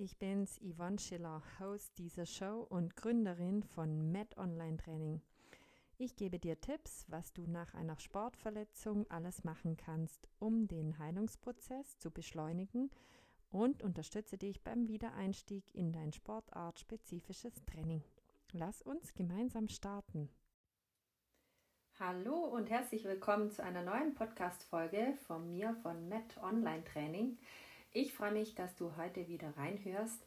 ich bin's, Yvonne Schiller, Host dieser Show und Gründerin von Med Online Training. Ich gebe dir Tipps, was du nach einer Sportverletzung alles machen kannst, um den Heilungsprozess zu beschleunigen und unterstütze dich beim Wiedereinstieg in dein sportartspezifisches Training. Lass uns gemeinsam starten. Hallo und herzlich willkommen zu einer neuen Podcast-Folge von mir von Med Online Training. Ich freue mich, dass du heute wieder reinhörst.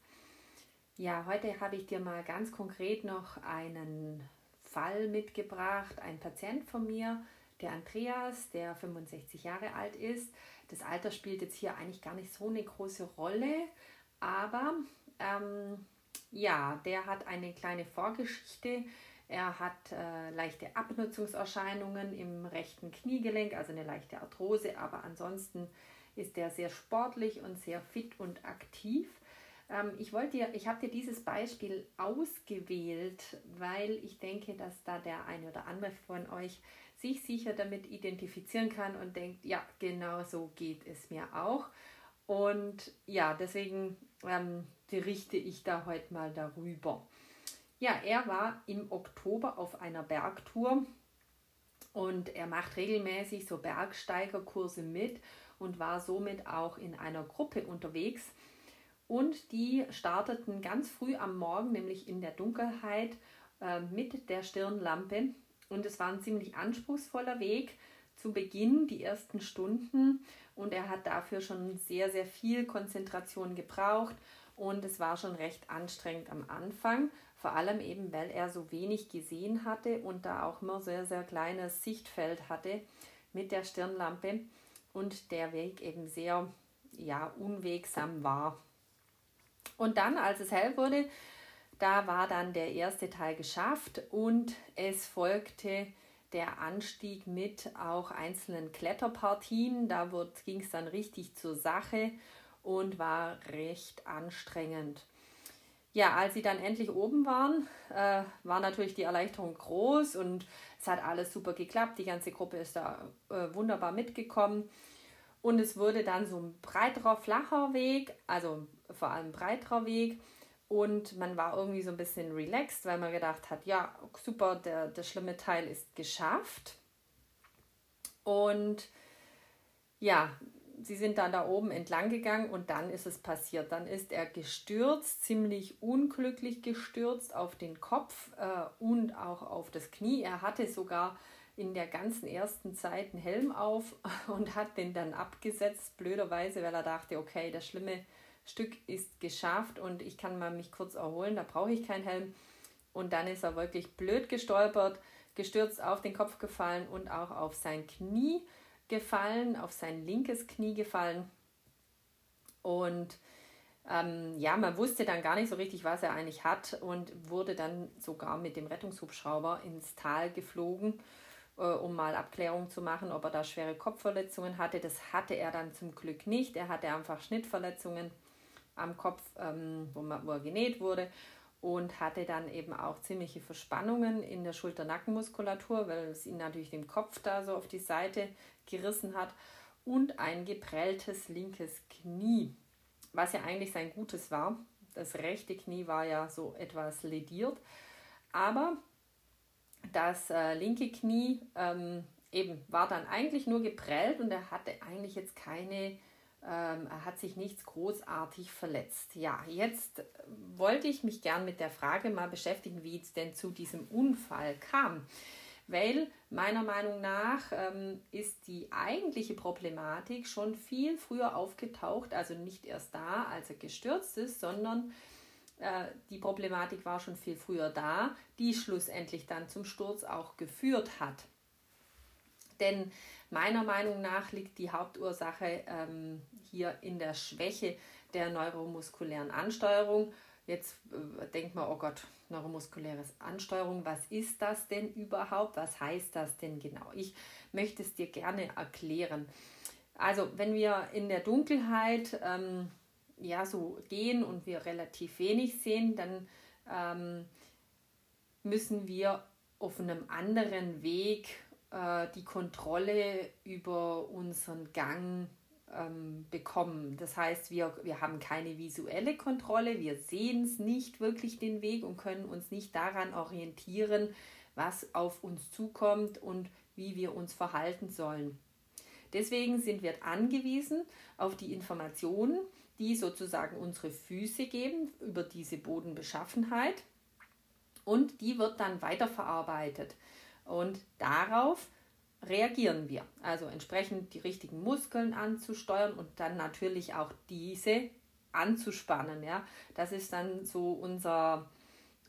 Ja, heute habe ich dir mal ganz konkret noch einen Fall mitgebracht. Ein Patient von mir, der Andreas, der 65 Jahre alt ist. Das Alter spielt jetzt hier eigentlich gar nicht so eine große Rolle, aber ähm, ja, der hat eine kleine Vorgeschichte. Er hat äh, leichte Abnutzungserscheinungen im rechten Kniegelenk, also eine leichte Arthrose, aber ansonsten ist er sehr sportlich und sehr fit und aktiv. Ähm, ich wollte dir, ich habe dir dieses Beispiel ausgewählt, weil ich denke, dass da der eine oder andere von euch sich sicher damit identifizieren kann und denkt, ja, genau so geht es mir auch. Und ja, deswegen ähm, berichte ich da heute mal darüber. Ja, er war im Oktober auf einer Bergtour und er macht regelmäßig so Bergsteigerkurse mit und war somit auch in einer Gruppe unterwegs. Und die starteten ganz früh am Morgen, nämlich in der Dunkelheit, äh, mit der Stirnlampe. Und es war ein ziemlich anspruchsvoller Weg zu Beginn, die ersten Stunden. Und er hat dafür schon sehr, sehr viel Konzentration gebraucht. Und es war schon recht anstrengend am Anfang, vor allem eben, weil er so wenig gesehen hatte und da auch immer sehr, sehr kleines Sichtfeld hatte mit der Stirnlampe und der Weg eben sehr ja, unwegsam war. Und dann, als es hell wurde, da war dann der erste Teil geschafft und es folgte der Anstieg mit auch einzelnen Kletterpartien. Da ging es dann richtig zur Sache und war recht anstrengend. Ja, als sie dann endlich oben waren, äh, war natürlich die Erleichterung groß und es hat alles super geklappt. Die ganze Gruppe ist da äh, wunderbar mitgekommen. Und es wurde dann so ein breiterer, flacher Weg, also vor allem breiterer Weg. Und man war irgendwie so ein bisschen relaxed, weil man gedacht hat, ja, super, der, der schlimme Teil ist geschafft. Und ja, sie sind dann da oben entlang gegangen und dann ist es passiert. Dann ist er gestürzt, ziemlich unglücklich gestürzt auf den Kopf äh, und auch auf das Knie. Er hatte sogar in der ganzen ersten Zeit einen Helm auf und hat den dann abgesetzt, blöderweise, weil er dachte, okay, das schlimme Stück ist geschafft und ich kann mal mich kurz erholen, da brauche ich keinen Helm. Und dann ist er wirklich blöd gestolpert, gestürzt auf den Kopf gefallen und auch auf sein Knie gefallen, auf sein linkes Knie gefallen. Und ähm, ja, man wusste dann gar nicht so richtig, was er eigentlich hat und wurde dann sogar mit dem Rettungshubschrauber ins Tal geflogen, äh, um mal Abklärung zu machen, ob er da schwere Kopfverletzungen hatte. Das hatte er dann zum Glück nicht. Er hatte einfach Schnittverletzungen am Kopf, ähm, wo, man, wo er genäht wurde und hatte dann eben auch ziemliche Verspannungen in der Schulter-Nackenmuskulatur, weil es ihn natürlich den Kopf da so auf die Seite gerissen hat und ein geprelltes linkes Knie, was ja eigentlich sein Gutes war. Das rechte Knie war ja so etwas lediert, aber das äh, linke Knie ähm, eben war dann eigentlich nur geprellt und er hatte eigentlich jetzt keine ähm, hat sich nichts großartig verletzt. Ja, jetzt wollte ich mich gern mit der Frage mal beschäftigen, wie es denn zu diesem Unfall kam. Weil meiner Meinung nach ähm, ist die eigentliche Problematik schon viel früher aufgetaucht, also nicht erst da, als er gestürzt ist, sondern äh, die Problematik war schon viel früher da, die schlussendlich dann zum Sturz auch geführt hat. Denn meiner Meinung nach liegt die Hauptursache ähm, hier in der Schwäche der neuromuskulären Ansteuerung. Jetzt äh, denkt man, oh Gott, neuromuskuläre Ansteuerung, was ist das denn überhaupt? Was heißt das denn genau? Ich möchte es dir gerne erklären. Also, wenn wir in der Dunkelheit ähm, ja so gehen und wir relativ wenig sehen, dann ähm, müssen wir auf einem anderen Weg äh, die Kontrolle über unseren Gang ähm, bekommen. Das heißt, wir, wir haben keine visuelle Kontrolle, wir sehen es nicht wirklich den Weg und können uns nicht daran orientieren, was auf uns zukommt und wie wir uns verhalten sollen. Deswegen sind wir angewiesen auf die Informationen, die sozusagen unsere Füße geben über diese Bodenbeschaffenheit und die wird dann weiterverarbeitet. Und darauf reagieren wir. Also entsprechend die richtigen Muskeln anzusteuern und dann natürlich auch diese anzuspannen. Ja? Das ist dann so unser,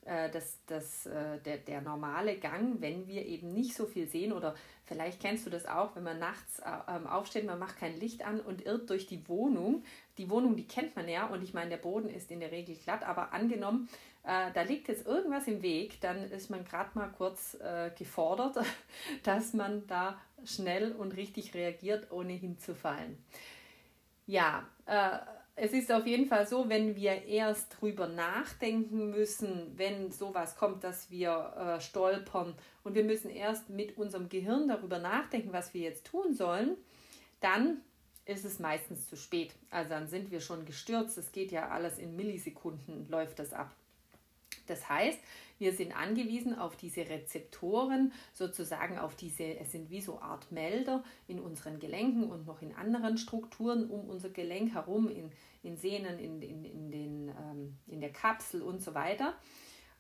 äh, das, das, äh, der, der normale Gang, wenn wir eben nicht so viel sehen oder vielleicht kennst du das auch, wenn man nachts äh, ähm, aufsteht, man macht kein Licht an und irrt durch die Wohnung. Die Wohnung, die kennt man ja und ich meine, der Boden ist in der Regel glatt, aber angenommen, äh, da liegt jetzt irgendwas im Weg, dann ist man gerade mal kurz gefordert, dass man da schnell und richtig reagiert, ohne hinzufallen. Ja, äh, es ist auf jeden Fall so, wenn wir erst drüber nachdenken müssen, wenn sowas kommt, dass wir äh, stolpern und wir müssen erst mit unserem Gehirn darüber nachdenken, was wir jetzt tun sollen, dann ist es meistens zu spät. Also dann sind wir schon gestürzt. Es geht ja alles in Millisekunden, läuft das ab. Das heißt, wir sind angewiesen auf diese Rezeptoren, sozusagen auf diese, es sind wie so Art Melder in unseren Gelenken und noch in anderen Strukturen um unser Gelenk herum, in, in Sehnen, in, in, in, den, ähm, in der Kapsel und so weiter.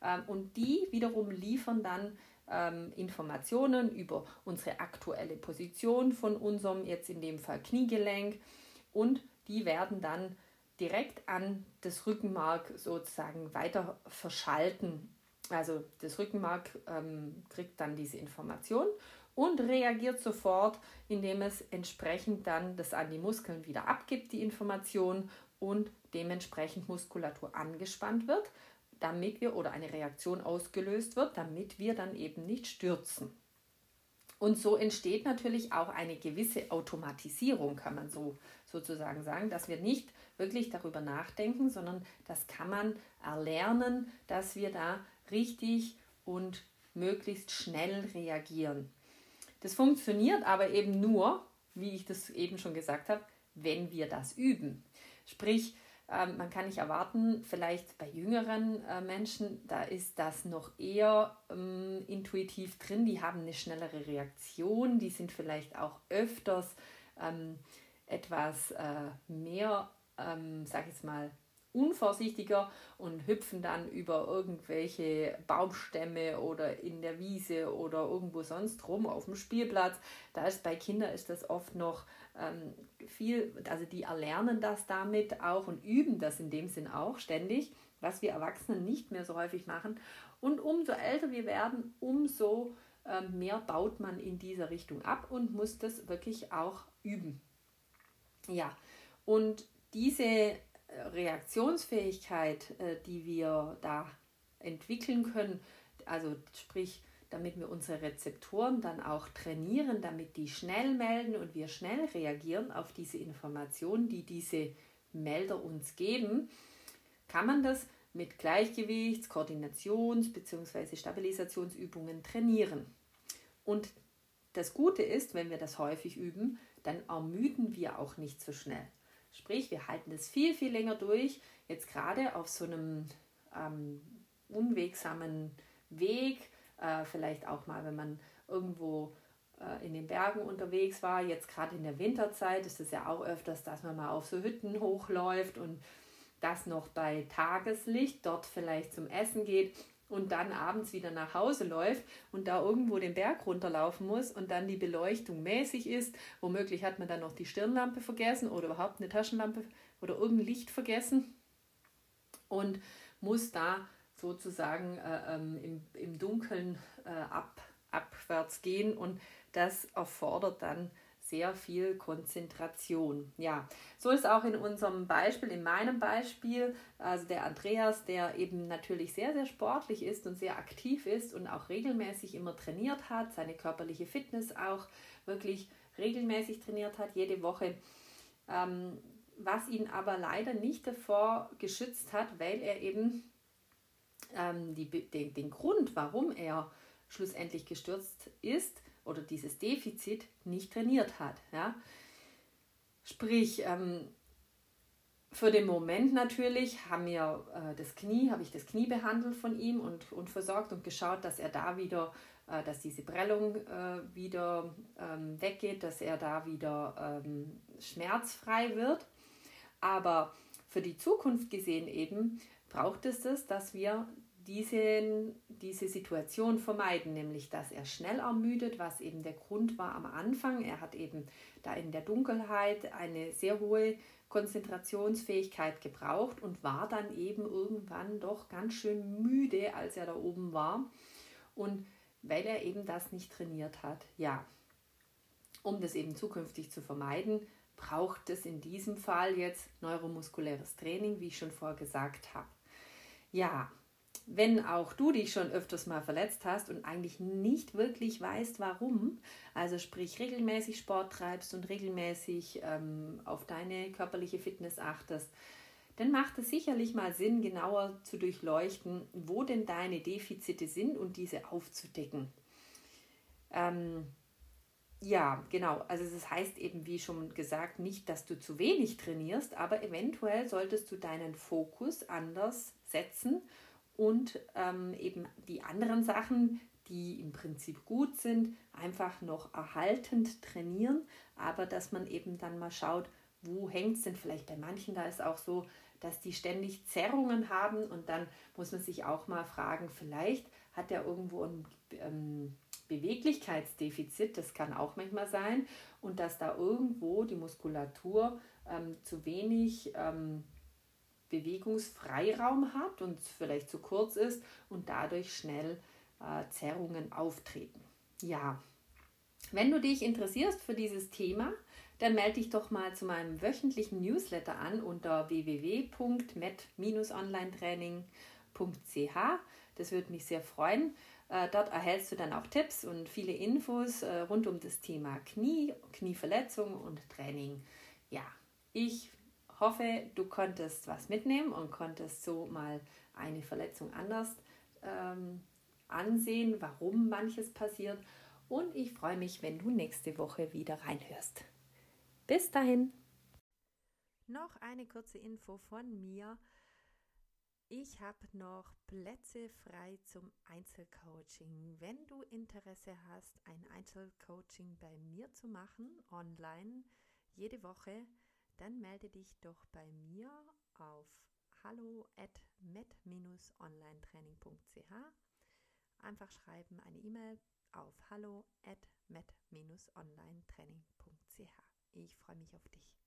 Ähm, und die wiederum liefern dann ähm, Informationen über unsere aktuelle Position von unserem, jetzt in dem Fall Kniegelenk, und die werden dann direkt an das Rückenmark sozusagen weiter verschalten. Also das Rückenmark ähm, kriegt dann diese Information und reagiert sofort, indem es entsprechend dann das an die Muskeln wieder abgibt, die Information und dementsprechend Muskulatur angespannt wird, damit wir oder eine Reaktion ausgelöst wird, damit wir dann eben nicht stürzen. Und so entsteht natürlich auch eine gewisse Automatisierung, kann man so sozusagen sagen, dass wir nicht wirklich darüber nachdenken, sondern das kann man erlernen, dass wir da richtig und möglichst schnell reagieren. Das funktioniert aber eben nur, wie ich das eben schon gesagt habe, wenn wir das üben. Sprich, ähm, man kann nicht erwarten, vielleicht bei jüngeren äh, Menschen, da ist das noch eher ähm, intuitiv drin, die haben eine schnellere Reaktion, die sind vielleicht auch öfters ähm, etwas äh, mehr, ähm, sag ich jetzt mal, unvorsichtiger und hüpfen dann über irgendwelche Baumstämme oder in der Wiese oder irgendwo sonst rum auf dem Spielplatz. Da ist bei Kindern ist das oft noch ähm, viel, also die erlernen das damit auch und üben das in dem Sinn auch ständig, was wir Erwachsenen nicht mehr so häufig machen. Und umso älter wir werden, umso ähm, mehr baut man in dieser Richtung ab und muss das wirklich auch üben. Ja, und diese Reaktionsfähigkeit, äh, die wir da entwickeln können, also sprich, damit wir unsere Rezeptoren dann auch trainieren, damit die schnell melden und wir schnell reagieren auf diese Informationen, die diese Melder uns geben, kann man das mit Gleichgewichts-, Koordinations- bzw. Stabilisationsübungen trainieren. Und das Gute ist, wenn wir das häufig üben, dann ermüden wir auch nicht so schnell. Sprich, wir halten das viel, viel länger durch. Jetzt gerade auf so einem ähm, unwegsamen Weg, äh, vielleicht auch mal, wenn man irgendwo äh, in den Bergen unterwegs war. Jetzt gerade in der Winterzeit ist es ja auch öfters, dass man mal auf so Hütten hochläuft und das noch bei Tageslicht dort vielleicht zum Essen geht und dann abends wieder nach Hause läuft und da irgendwo den Berg runterlaufen muss und dann die Beleuchtung mäßig ist. Womöglich hat man dann noch die Stirnlampe vergessen oder überhaupt eine Taschenlampe oder irgendein Licht vergessen und muss da sozusagen äh, ähm, im, im Dunkeln äh, ab, abwärts gehen und das erfordert dann sehr viel Konzentration. Ja, so ist auch in unserem Beispiel, in meinem Beispiel, also der Andreas, der eben natürlich sehr, sehr sportlich ist und sehr aktiv ist und auch regelmäßig immer trainiert hat, seine körperliche Fitness auch wirklich regelmäßig trainiert hat, jede Woche. Ähm, was ihn aber leider nicht davor geschützt hat, weil er eben ähm, die, den, den Grund, warum er schlussendlich gestürzt ist oder dieses Defizit nicht trainiert hat. Ja? Sprich, ähm, für den Moment natürlich haben wir äh, das Knie, habe ich das Knie behandelt von ihm und, und versorgt und geschaut, dass er da wieder, äh, dass diese Prellung äh, wieder ähm, weggeht, dass er da wieder ähm, schmerzfrei wird. Aber für die Zukunft gesehen eben braucht es das, dass wir diese, diese Situation vermeiden, nämlich dass er schnell ermüdet, was eben der Grund war am Anfang. Er hat eben da in der Dunkelheit eine sehr hohe Konzentrationsfähigkeit gebraucht und war dann eben irgendwann doch ganz schön müde, als er da oben war. Und weil er eben das nicht trainiert hat. Ja, um das eben zukünftig zu vermeiden, braucht es in diesem Fall jetzt neuromuskuläres Training, wie ich schon vorher gesagt habe. Ja, wenn auch du dich schon öfters mal verletzt hast und eigentlich nicht wirklich weißt, warum, also sprich regelmäßig Sport treibst und regelmäßig ähm, auf deine körperliche Fitness achtest, dann macht es sicherlich mal Sinn, genauer zu durchleuchten, wo denn deine Defizite sind und diese aufzudecken. Ähm, ja, genau. Also das heißt eben, wie schon gesagt, nicht, dass du zu wenig trainierst, aber eventuell solltest du deinen Fokus anders setzen und ähm, eben die anderen Sachen, die im Prinzip gut sind, einfach noch erhaltend trainieren, aber dass man eben dann mal schaut, wo hängt es denn vielleicht bei manchen, da ist auch so, dass die ständig Zerrungen haben und dann muss man sich auch mal fragen, vielleicht hat er irgendwo ein ähm, Beweglichkeitsdefizit, das kann auch manchmal sein, und dass da irgendwo die Muskulatur ähm, zu wenig ähm, Bewegungsfreiraum hat und vielleicht zu kurz ist und dadurch schnell äh, Zerrungen auftreten. Ja, wenn du dich interessierst für dieses Thema, dann melde dich doch mal zu meinem wöchentlichen Newsletter an unter www.met-onlinetraining.ch. Das würde mich sehr freuen. Äh, dort erhältst du dann auch Tipps und viele Infos äh, rund um das Thema Knie, Knieverletzung und Training. Ja, ich hoffe, du konntest was mitnehmen und konntest so mal eine Verletzung anders ähm, ansehen, warum manches passiert. Und ich freue mich, wenn du nächste Woche wieder reinhörst. Bis dahin. Noch eine kurze Info von mir. Ich habe noch Plätze frei zum Einzelcoaching. Wenn du Interesse hast, ein Einzelcoaching bei mir zu machen, online, jede Woche, dann melde dich doch bei mir auf hallo at met-onlinetraining.ch. Einfach schreiben eine E-Mail auf hallo at met-onlinetraining.ch. Ich freue mich auf dich.